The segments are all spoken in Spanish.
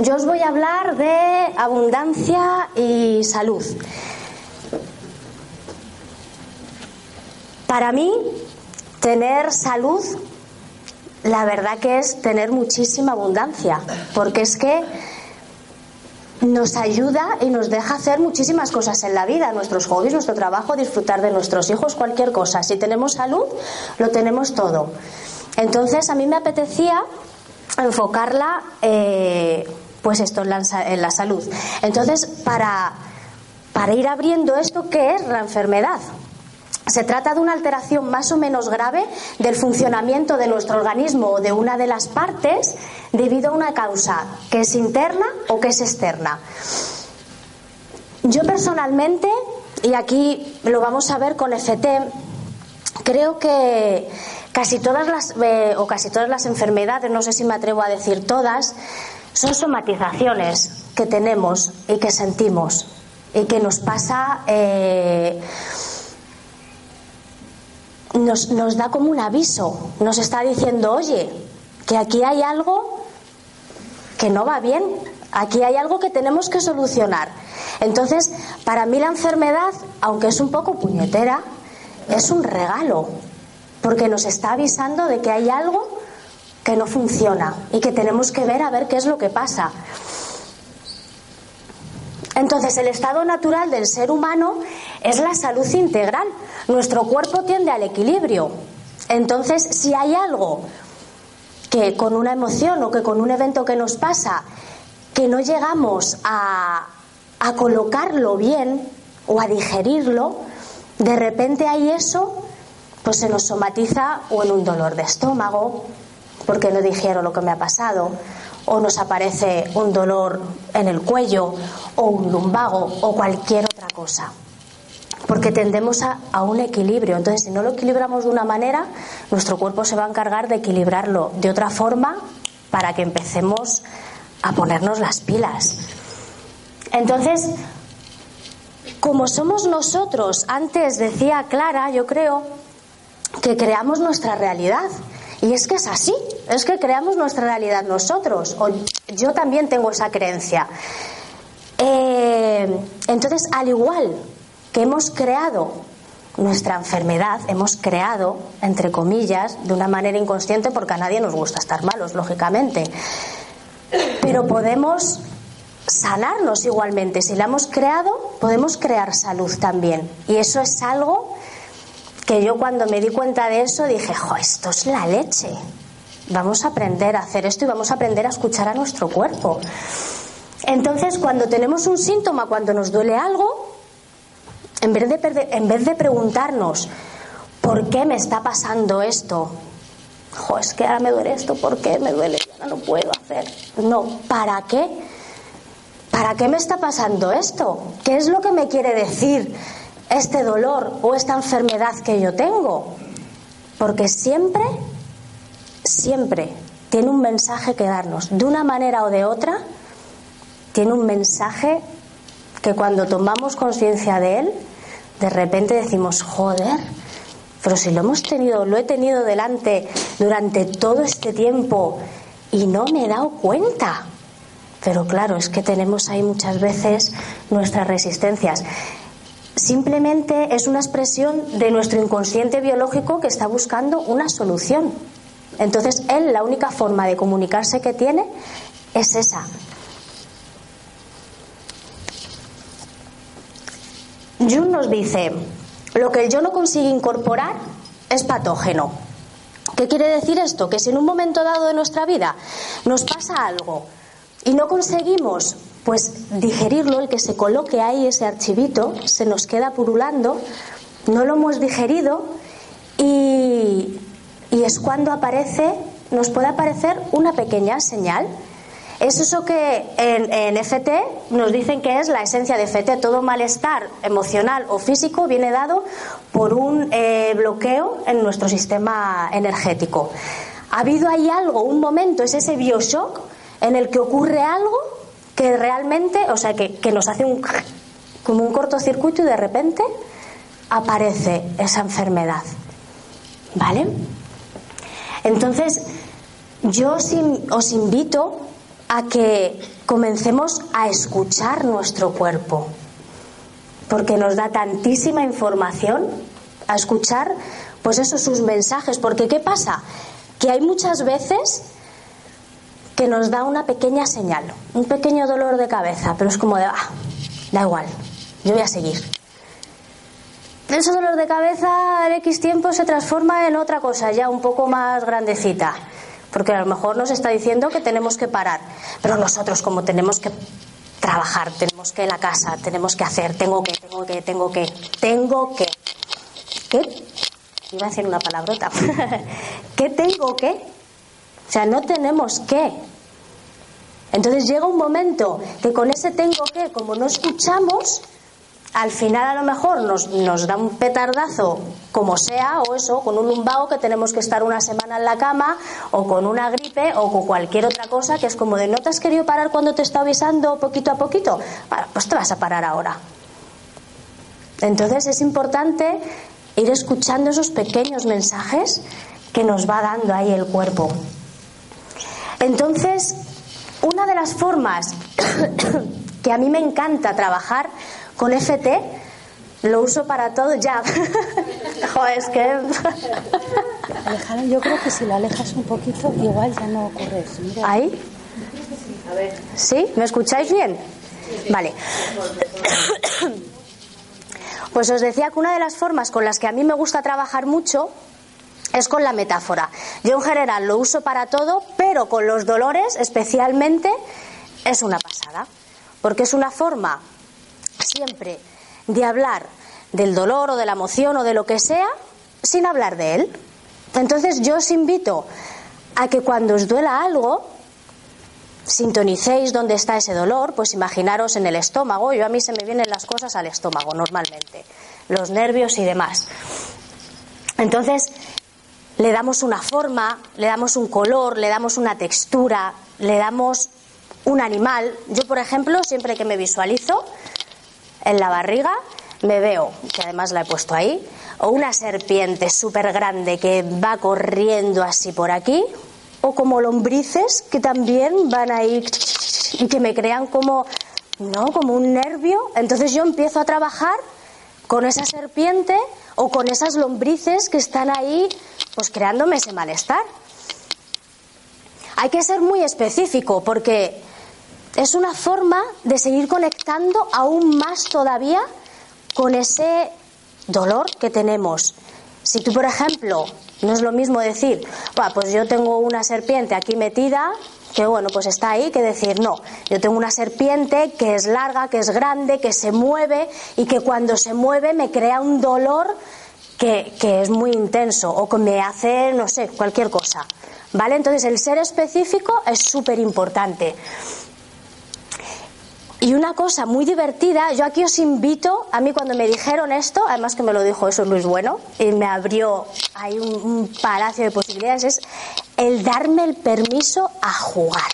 Yo os voy a hablar de abundancia y salud. Para mí, tener salud, la verdad que es tener muchísima abundancia, porque es que nos ayuda y nos deja hacer muchísimas cosas en la vida, nuestros hobbies, nuestro trabajo, disfrutar de nuestros hijos, cualquier cosa. Si tenemos salud, lo tenemos todo. Entonces, a mí me apetecía enfocarla, eh, pues esto, en la, salud. Entonces, para, para ir abriendo esto, ¿qué es la enfermedad? Se trata de una alteración más o menos grave del funcionamiento de nuestro organismo o de una de las partes debido a una causa que es interna o que es externa. Yo personalmente, y aquí lo vamos a ver con FT, creo que Casi todas las, eh, o casi todas las enfermedades, no sé si me atrevo a decir todas, son somatizaciones que tenemos y que sentimos y que nos pasa, eh, nos, nos da como un aviso, nos está diciendo, oye, que aquí hay algo que no va bien, aquí hay algo que tenemos que solucionar. Entonces, para mí la enfermedad, aunque es un poco puñetera, es un regalo, porque nos está avisando de que hay algo que no funciona y que tenemos que ver a ver qué es lo que pasa. Entonces, el estado natural del ser humano es la salud integral. Nuestro cuerpo tiende al equilibrio. Entonces, si hay algo que con una emoción o que con un evento que nos pasa, que no llegamos a, a colocarlo bien o a digerirlo, de repente hay eso pues se nos somatiza o en un dolor de estómago, porque no dijeron lo que me ha pasado, o nos aparece un dolor en el cuello, o un lumbago, o cualquier otra cosa. Porque tendemos a, a, un equilibrio. Entonces, si no lo equilibramos de una manera, nuestro cuerpo se va a encargar de equilibrarlo de otra forma para que empecemos a ponernos las pilas. Entonces, como somos nosotros, antes decía Clara, yo creo, que creamos nuestra realidad. Y es que es así, es que creamos nuestra realidad nosotros. O yo también tengo esa creencia. Eh, entonces, al igual que hemos creado nuestra enfermedad, hemos creado, entre comillas, de una manera inconsciente, porque a nadie nos gusta estar malos, lógicamente. Pero podemos sanarnos igualmente. Si la hemos creado, podemos crear salud también. Y eso es algo que yo cuando me di cuenta de eso dije, jo, esto es la leche. Vamos a aprender a hacer esto y vamos a aprender a escuchar a nuestro cuerpo. Entonces, cuando tenemos un síntoma, cuando nos duele algo, en vez de, en vez de preguntarnos, ¿por qué me está pasando esto? Jo, es que ahora me duele esto, ¿por qué me duele? Ahora no puedo hacer. No, ¿para qué? ¿Para qué me está pasando esto? ¿Qué es lo que me quiere decir? Este dolor o esta enfermedad que yo tengo. Porque siempre, siempre tiene un mensaje que darnos. De una manera o de otra, tiene un mensaje que cuando tomamos conciencia de él, de repente decimos, joder, pero si lo hemos tenido, lo he tenido delante durante todo este tiempo y no me he dado cuenta. Pero claro, es que tenemos ahí muchas veces nuestras resistencias simplemente es una expresión de nuestro inconsciente biológico que está buscando una solución. Entonces, él la única forma de comunicarse que tiene es esa. Jung nos dice, lo que yo no consigue incorporar es patógeno. ¿Qué quiere decir esto? Que si en un momento dado de nuestra vida nos pasa algo y no conseguimos pues digerirlo, el que se coloque ahí ese archivito, se nos queda purulando, no lo hemos digerido y, es cuando aparece, nos puede aparecer una pequeña señal. Es eso que en, FT nos dicen que es la esencia de FT. Todo malestar emocional o físico viene dado por un eh, bloqueo en nuestro sistema energético. Ha habido ahí algo, un momento, es ese bioshock en el que ocurre algo que realmente, o sea, que, nos hace un, como un cortocircuito y de repente aparece esa enfermedad. ¿Vale? Entonces, yo os, os invito a que comencemos a escuchar nuestro cuerpo, porque nos da tantísima información a escuchar, pues eso, sus mensajes, porque ¿qué pasa? Que hay muchas veces que nos da una pequeña señal, un pequeño dolor de cabeza, pero es como de, ah, da igual, yo voy a seguir. Ese dolor de cabeza en X tiempo se transforma en otra cosa, ya un poco más grandecita porque a lo mejor nos está diciendo que tenemos que parar, pero nosotros como tenemos que trabajar, tenemos que la casa, tenemos que hacer, tengo que, tengo que, tengo que, tengo que, ¿qué? Iba a decir una palabrota. ¿Qué tengo que? O sea, no tenemos que. Entonces llega un momento que con ese tengo que, como no escuchamos, al final a lo mejor nos, nos, da un petardazo, como sea, o eso, con un lumbago que tenemos que estar una semana en la cama, o con una gripe, o con cualquier otra cosa, que es como de no te has querido parar cuando te está avisando poquito a poquito. Pues te vas a parar ahora. Entonces es importante ir escuchando esos pequeños mensajes que nos va dando ahí el cuerpo. Entonces, una de las formas que a mí me encanta trabajar con FT lo uso para todo ya. Joder, es que. Alejandra, yo creo que si la alejas un poquito, igual ya no ocurre eso. ¿Ahí? ¿Sí? ¿Me escucháis bien? Vale. Pues os decía que una de las formas con las que a mí me gusta trabajar mucho es con la metáfora. Yo en general lo uso para todo, pero con los dolores especialmente es una pasada. Porque es una forma siempre de hablar del dolor o de la emoción o de lo que sea sin hablar de él. Entonces yo os invito a que cuando os duela algo, sintonicéis dónde está ese dolor, pues imaginaros en el estómago, yo a mí se me vienen las cosas al estómago normalmente, los nervios y demás. Entonces le damos una forma, le damos un color, le damos una textura, le damos un animal. Yo, por ejemplo, siempre que me visualizo, en la barriga me veo, que además la he puesto ahí, o una serpiente súper grande que va corriendo así por aquí, o como lombrices que también van ahí y que me crean como, ¿no? Como un nervio. Entonces yo empiezo a trabajar con esa serpiente o con esas lombrices que están ahí, pues creándome ese malestar. Hay que ser muy específico porque es una forma de seguir conectando aún más todavía con ese dolor que tenemos. Si tú, por ejemplo, no es lo mismo decir, pues yo tengo una serpiente aquí metida, que bueno, pues está ahí, que decir, no, yo tengo una serpiente que es larga, que es grande, que se mueve y que cuando se mueve me crea un dolor que, es muy intenso o que me hace, no sé, cualquier cosa. ¿Vale? Entonces el ser específico es súper importante. Y una cosa muy divertida, yo aquí os invito, a mí cuando me dijeron esto, además que me lo dijo eso Luis Bueno, y me abrió ahí un, palacio de posibilidades, es el darme el permiso a jugar.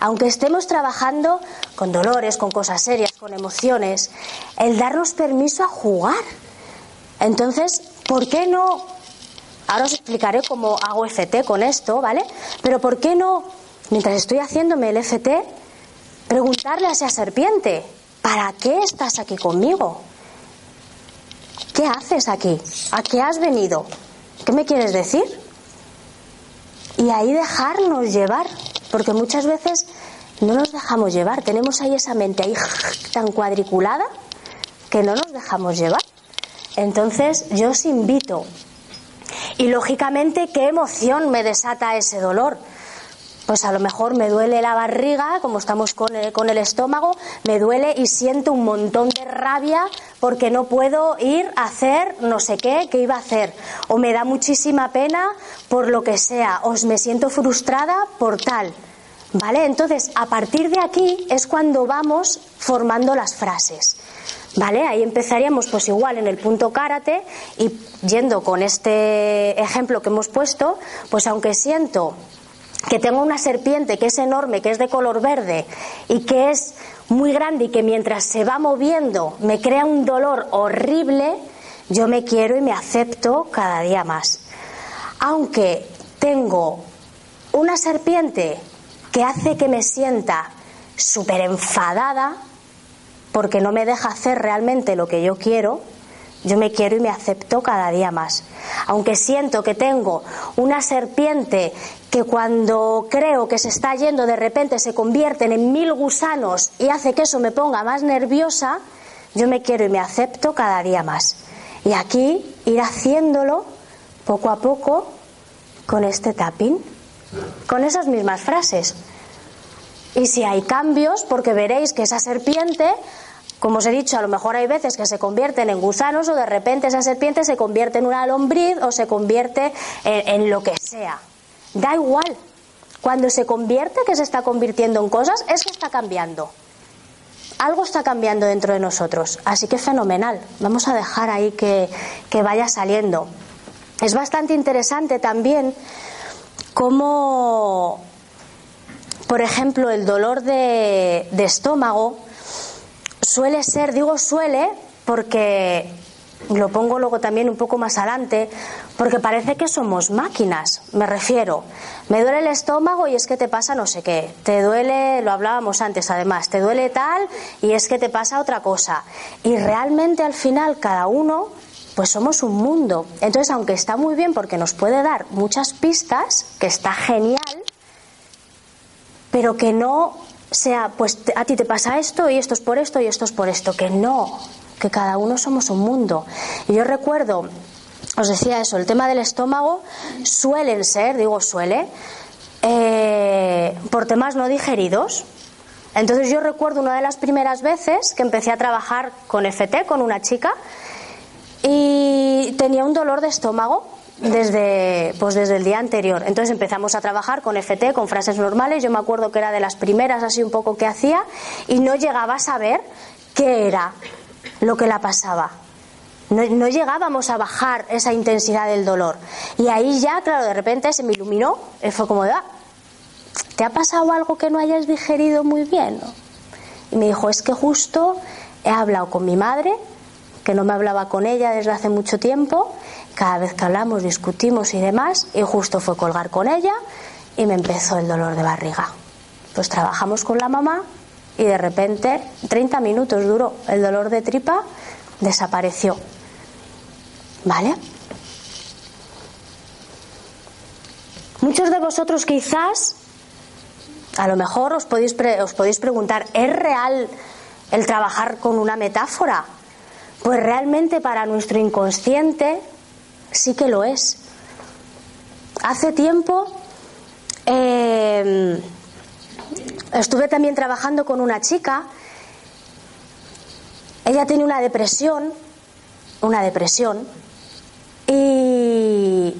Aunque estemos trabajando con dolores, con cosas serias, con emociones, el darnos permiso a jugar. Entonces, ¿por qué no? Ahora os explicaré cómo hago FT con esto, ¿vale? Pero ¿por qué no, mientras estoy haciéndome el FT, preguntarle a esa serpiente, ¿para qué estás aquí conmigo? ¿Qué haces aquí? ¿A qué has venido? ¿Qué me quieres decir? Y ahí dejarnos llevar, porque muchas veces no nos dejamos llevar, tenemos ahí esa mente ahí tan cuadriculada que no nos dejamos llevar. Entonces yo os invito. Y lógicamente, ¿qué emoción me desata ese dolor? pues a lo mejor me duele la barriga, como estamos con el, con el estómago, me duele y siento un montón de rabia porque no puedo ir a hacer no sé qué que iba a hacer. O me da muchísima pena por lo que sea, o me siento frustrada por tal. ¿Vale? Entonces, a partir de aquí es cuando vamos formando las frases. ¿Vale? Ahí empezaríamos pues igual en el punto karate y yendo con este ejemplo que hemos puesto, pues aunque siento que tengo una serpiente que es enorme, que es de color verde y que es muy grande y que mientras se va moviendo me crea un dolor horrible, yo me quiero y me acepto cada día más. Aunque tengo una serpiente que hace que me sienta súper enfadada porque no me deja hacer realmente lo que yo quiero, yo me quiero y me acepto cada día más. Aunque siento que tengo una serpiente que cuando creo que se está yendo de repente se convierten en mil gusanos y hace que eso me ponga más nerviosa, yo me quiero y me acepto cada día más. Y aquí ir haciéndolo poco a poco con este tapping, con esas mismas frases. Y si hay cambios, porque veréis que esa serpiente como os he dicho, a lo mejor hay veces que se convierten en gusanos o de repente esa serpiente se convierte en una lombriz o se convierte en, lo que sea. Da igual. Cuando se convierte, que se está convirtiendo en cosas, es que está cambiando. Algo está cambiando dentro de nosotros. Así que fenomenal. Vamos a dejar ahí que, vaya saliendo. Es bastante interesante también cómo, por ejemplo, el dolor de estómago suele ser, digo suele, porque lo pongo luego también un poco más adelante, porque parece que somos máquinas, me refiero. Me duele el estómago y es que te pasa no sé qué. Te duele, lo hablábamos antes además, te duele tal y es que te pasa otra cosa. Y realmente al final cada uno, pues somos un mundo. Entonces, aunque está muy bien porque nos puede dar muchas pistas, que está genial, pero que no sea, pues a ti te pasa esto y esto es por esto y esto es por esto, que no, que cada uno somos un mundo. Y yo recuerdo, os decía eso, el tema del estómago suelen ser, digo suele, eh, por temas no digeridos. Entonces yo recuerdo una de las primeras veces que empecé a trabajar con FT, con una chica, y tenía un dolor de estómago desde, pues desde el día anterior. Entonces empezamos a trabajar con FT, con frases normales. Yo me acuerdo que era de las primeras así un poco que hacía y no llegaba a saber qué era lo que la pasaba. No, llegábamos a bajar esa intensidad del dolor. Y ahí ya, claro, de repente se me iluminó. Y fue como ah, ¿te ha pasado algo que no hayas digerido muy bien? Y me dijo, es que justo he hablado con mi madre, que no me hablaba con ella desde hace mucho tiempo, cada vez que hablamos discutimos y demás, y justo fue colgar con ella y me empezó el dolor de barriga. Pues trabajamos con la mamá y de repente, 30 minutos duró, el dolor de tripa desapareció. ¿Vale? Muchos de vosotros quizás, a lo mejor os podéis, os podéis preguntar, ¿es real el trabajar con una metáfora? Pues realmente para nuestro inconsciente sí que lo es. Hace tiempo eh, estuve también trabajando con una chica. Ella tiene una depresión, una depresión, y,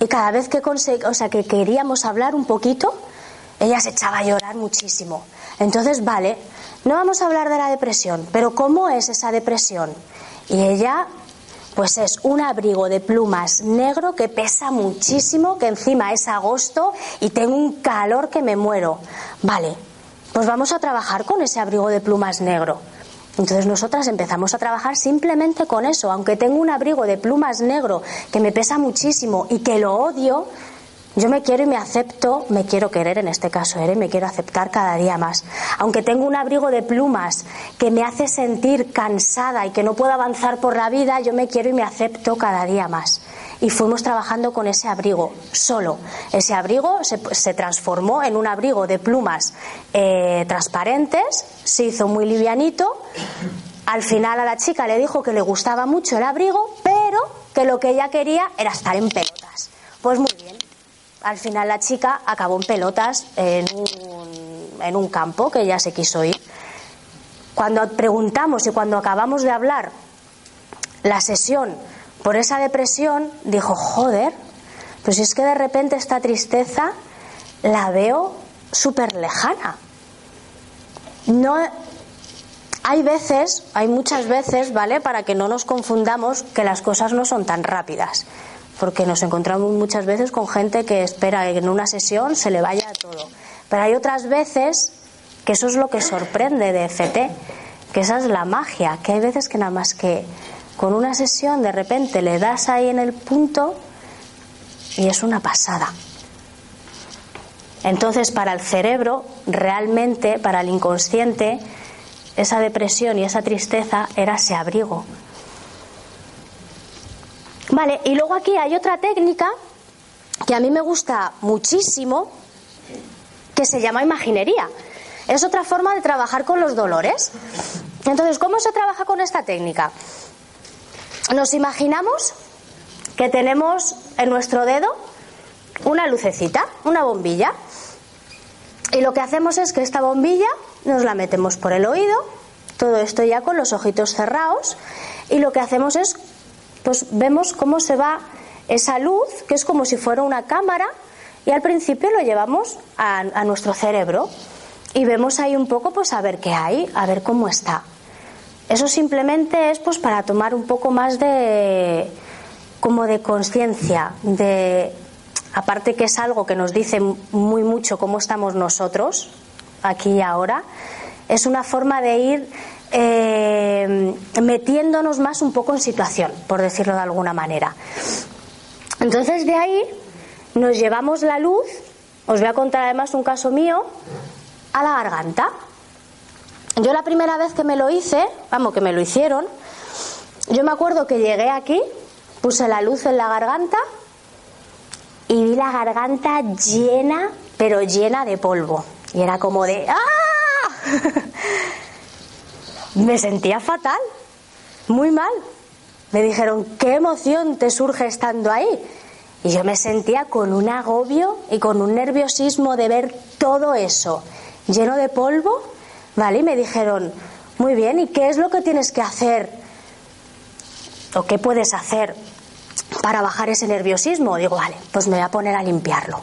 y cada vez que, o sea, que queríamos hablar un poquito, ella se echaba a llorar muchísimo. Entonces, vale, no vamos a hablar de la depresión, pero ¿cómo es esa depresión? Y ella pues es un abrigo de plumas negro que pesa muchísimo, que encima es agosto y tengo un calor que me muero. Vale, pues vamos a trabajar con ese abrigo de plumas negro. Entonces nosotras empezamos a trabajar simplemente con eso, aunque tengo un abrigo de plumas negro que me pesa muchísimo y que lo odio, yo me quiero y me acepto, me quiero querer en este caso, ¿eh? me quiero aceptar cada día más. Aunque tengo un abrigo de plumas que me hace sentir cansada y que no puedo avanzar por la vida, yo me quiero y me acepto cada día más. Y fuimos trabajando con ese abrigo, solo. Ese abrigo se, transformó en un abrigo de plumas eh, transparentes, se hizo muy livianito. Al final a la chica le dijo que le gustaba mucho el abrigo, pero que lo que ella quería era estar en pelotas. Al final la chica acabó en pelotas en un, campo que ella se quiso ir. Cuando preguntamos y cuando acabamos de hablar la sesión por esa depresión, dijo, joder, pues es que de repente esta tristeza la veo súper lejana. No, hay veces, hay muchas veces, ¿vale? Para que no nos confundamos que las cosas no son tan rápidas porque nos encontramos muchas veces con gente que espera que en una sesión se le vaya todo. Pero hay otras veces que eso es lo que sorprende de FT, que esa es la magia, que hay veces que nada más que con una sesión de repente le das ahí en el punto y es una pasada. Entonces, para el cerebro, realmente, para el inconsciente, esa depresión y esa tristeza era ese abrigo. Y luego aquí hay otra técnica que a mí me gusta muchísimo, que se llama imaginería. Es otra forma de trabajar con los dolores. Entonces, ¿cómo se trabaja con esta técnica? Nos imaginamos que tenemos en nuestro dedo una lucecita, una bombilla. Y lo que hacemos es que esta bombilla nos la metemos por el oído, todo esto ya con los ojitos cerrados, y lo que hacemos es, pues vemos cómo se va esa luz, que es como si fuera una cámara, y al principio lo llevamos a, a nuestro cerebro y vemos ahí un poco, pues a ver qué hay, a ver cómo está. Eso simplemente es pues para tomar un poco más de como de conciencia, de aparte que es algo que nos dice muy mucho cómo estamos nosotros aquí y ahora, es una forma de ir eh, metiéndonos más un poco en situación, por decirlo de alguna manera. Entonces de ahí nos llevamos la luz, os voy a contar además un caso mío, a la garganta. Yo la primera vez que me lo hice, vamos, que me lo hicieron, yo me acuerdo que llegué aquí, puse la luz en la garganta y vi la garganta llena, pero llena de polvo. Y era como de ¡ah! Me sentía fatal, muy mal. Me dijeron, ¿qué emoción te surge estando ahí? Y yo me sentía con un agobio y con un nerviosismo de ver todo eso lleno de polvo, ¿vale? Y me dijeron, muy bien, ¿y qué es lo que tienes que hacer? ¿O qué puedes hacer para bajar ese nerviosismo? Digo, vale, pues me voy a poner a limpiarlo.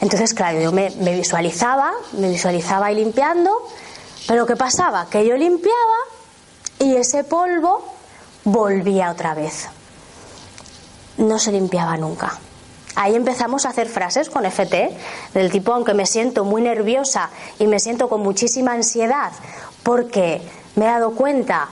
Entonces, claro, yo me, visualizaba, me visualizaba ahí limpiando, pero ¿qué pasaba? Que yo limpiaba y ese polvo volvía otra vez. No se limpiaba nunca. Ahí empezamos a hacer frases con FT, del tipo, aunque me siento muy nerviosa y me siento con muchísima ansiedad, porque me he dado cuenta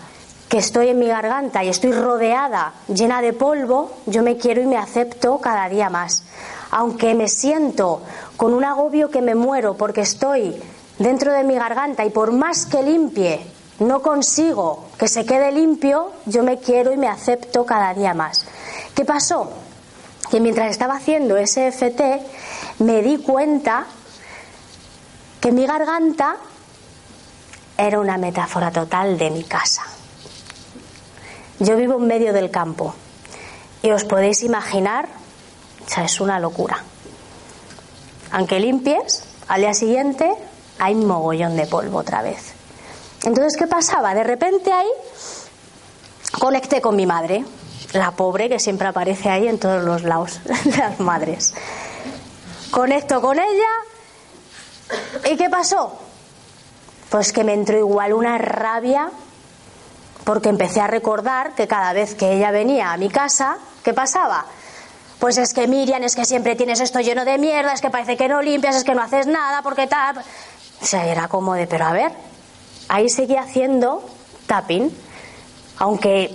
que estoy en mi garganta y estoy rodeada, llena de polvo, yo me quiero y me acepto cada día más. Aunque me siento con un agobio que me muero porque estoy dentro de mi garganta y por más que limpie, no consigo que se quede limpio, yo me quiero y me acepto cada día más. ¿Qué pasó? Que mientras estaba haciendo ese FT, me di cuenta que mi garganta era una metáfora total de mi casa. Yo vivo en medio del campo y os podéis imaginar, o sea, es una locura. Aunque limpies, al día siguiente hay un mogollón de polvo otra vez. Entonces, ¿qué pasaba? De repente ahí conecté con mi madre, la pobre que siempre aparece ahí en todos los lados las madres. Conecto con ella y ¿qué pasó? Pues que me entró igual una rabia porque empecé a recordar que cada vez que ella venía a mi casa, ¿qué pasaba? Pues es que Miriam, es que siempre tienes esto lleno de mierda, es que parece que no limpias, es que no haces nada, porque tal. O sea, era como de, pero a ver, ahí seguía haciendo tapping, aunque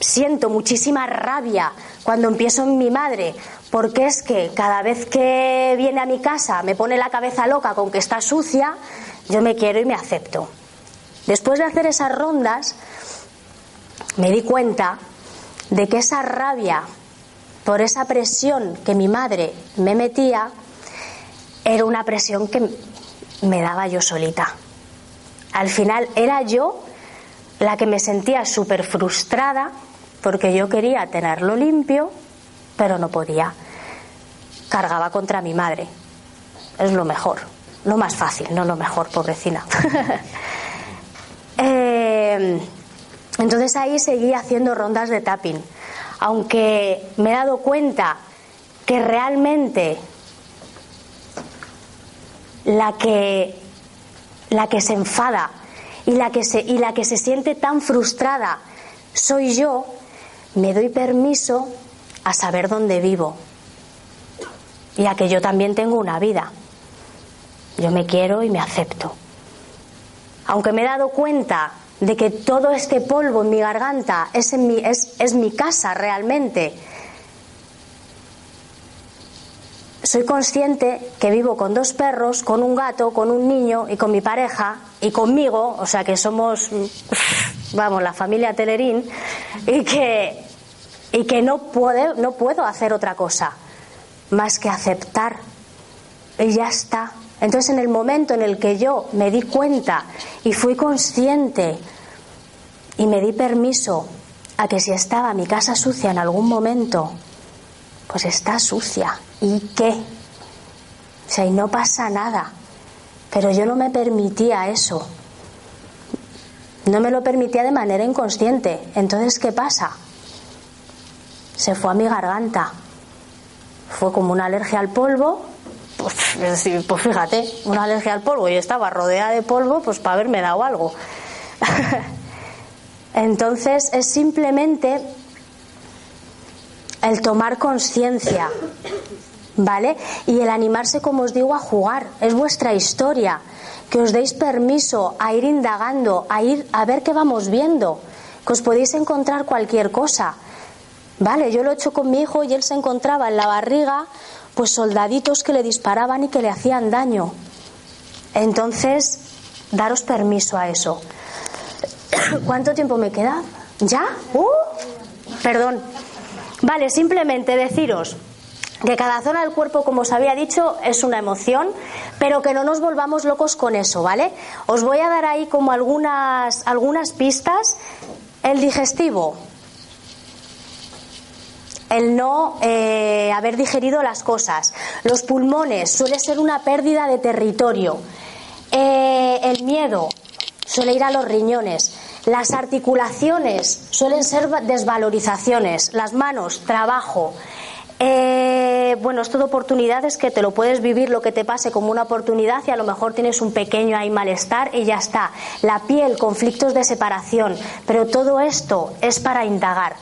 siento muchísima rabia cuando empiezo en mi madre, porque es que cada vez que viene a mi casa me pone la cabeza loca con que está sucia, yo me quiero y me acepto. Después de hacer esas rondas, me di cuenta de que esa rabia por esa presión que mi madre me metía era una presión que me daba yo solita. Al final era yo la que me sentía súper frustrada porque yo quería tenerlo limpio, pero no podía. Cargaba contra mi madre. Es lo mejor, lo más fácil, no lo mejor, pobrecina. eh, entonces ahí seguí haciendo rondas de tapping. Aunque me he dado cuenta que realmente la que, la que se enfada y la que se, y la que se siente tan frustrada soy yo, me doy permiso a saber dónde vivo y a que yo también tengo una vida. Yo me quiero y me acepto. Aunque me he dado cuenta de que todo este polvo en mi garganta es, mi, es, es mi casa realmente. Soy consciente que vivo con dos perros, con un gato, con un niño y con mi pareja y conmigo, o sea que somos, vamos, la familia Telerín, y que, y que no, puedo, no puedo hacer otra cosa más que aceptar. Y ya está. Entonces en el momento en el que yo me di cuenta y fui consciente y me di permiso a que si estaba mi casa sucia en algún momento, pues está sucia. ¿Y qué? O sea, y no pasa nada. Pero yo no me permitía eso. No me lo permitía de manera inconsciente. Entonces, ¿qué pasa? Se fue a mi garganta. Fue como una alergia al polvo. Pues, pues fíjate, una alergia al polvo. y estaba rodeada de polvo, pues para haberme dado algo. Entonces es simplemente el tomar conciencia, ¿vale? Y el animarse, como os digo, a jugar. Es vuestra historia. Que os deis permiso a ir indagando, a ir a ver qué vamos viendo. Que os podéis encontrar cualquier cosa. Vale, yo lo he hecho con mi hijo y él se encontraba en la barriga, pues soldaditos que le disparaban y que le hacían daño. Entonces, daros permiso a eso. ¿Cuánto tiempo me queda? ¿Ya? Uh, perdón. Vale, simplemente deciros que cada zona del cuerpo, como os había dicho, es una emoción, pero que no nos volvamos locos con eso, ¿vale? Os voy a dar ahí como algunas, algunas pistas. El digestivo, el no eh, haber digerido las cosas. Los pulmones suele ser una pérdida de territorio. Eh, el miedo suele ir a los riñones. Las articulaciones suelen ser desvalorizaciones, las manos, trabajo. Eh, bueno, es todo oportunidades que te lo puedes vivir lo que te pase como una oportunidad y a lo mejor tienes un pequeño ahí malestar y ya está. La piel, conflictos de separación, pero todo esto es para indagar.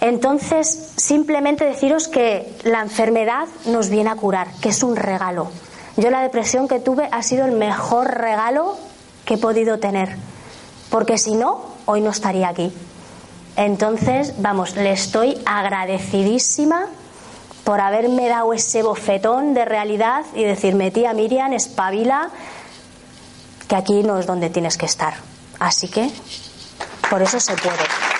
Entonces, simplemente deciros que la enfermedad nos viene a curar, que es un regalo. Yo la depresión que tuve ha sido el mejor regalo que he podido tener porque si no, hoy no estaría aquí. Entonces, vamos, le estoy agradecidísima por haberme dado ese bofetón de realidad y decirme, tía Miriam, espabila, que aquí no es donde tienes que estar. Así que, por eso se puede.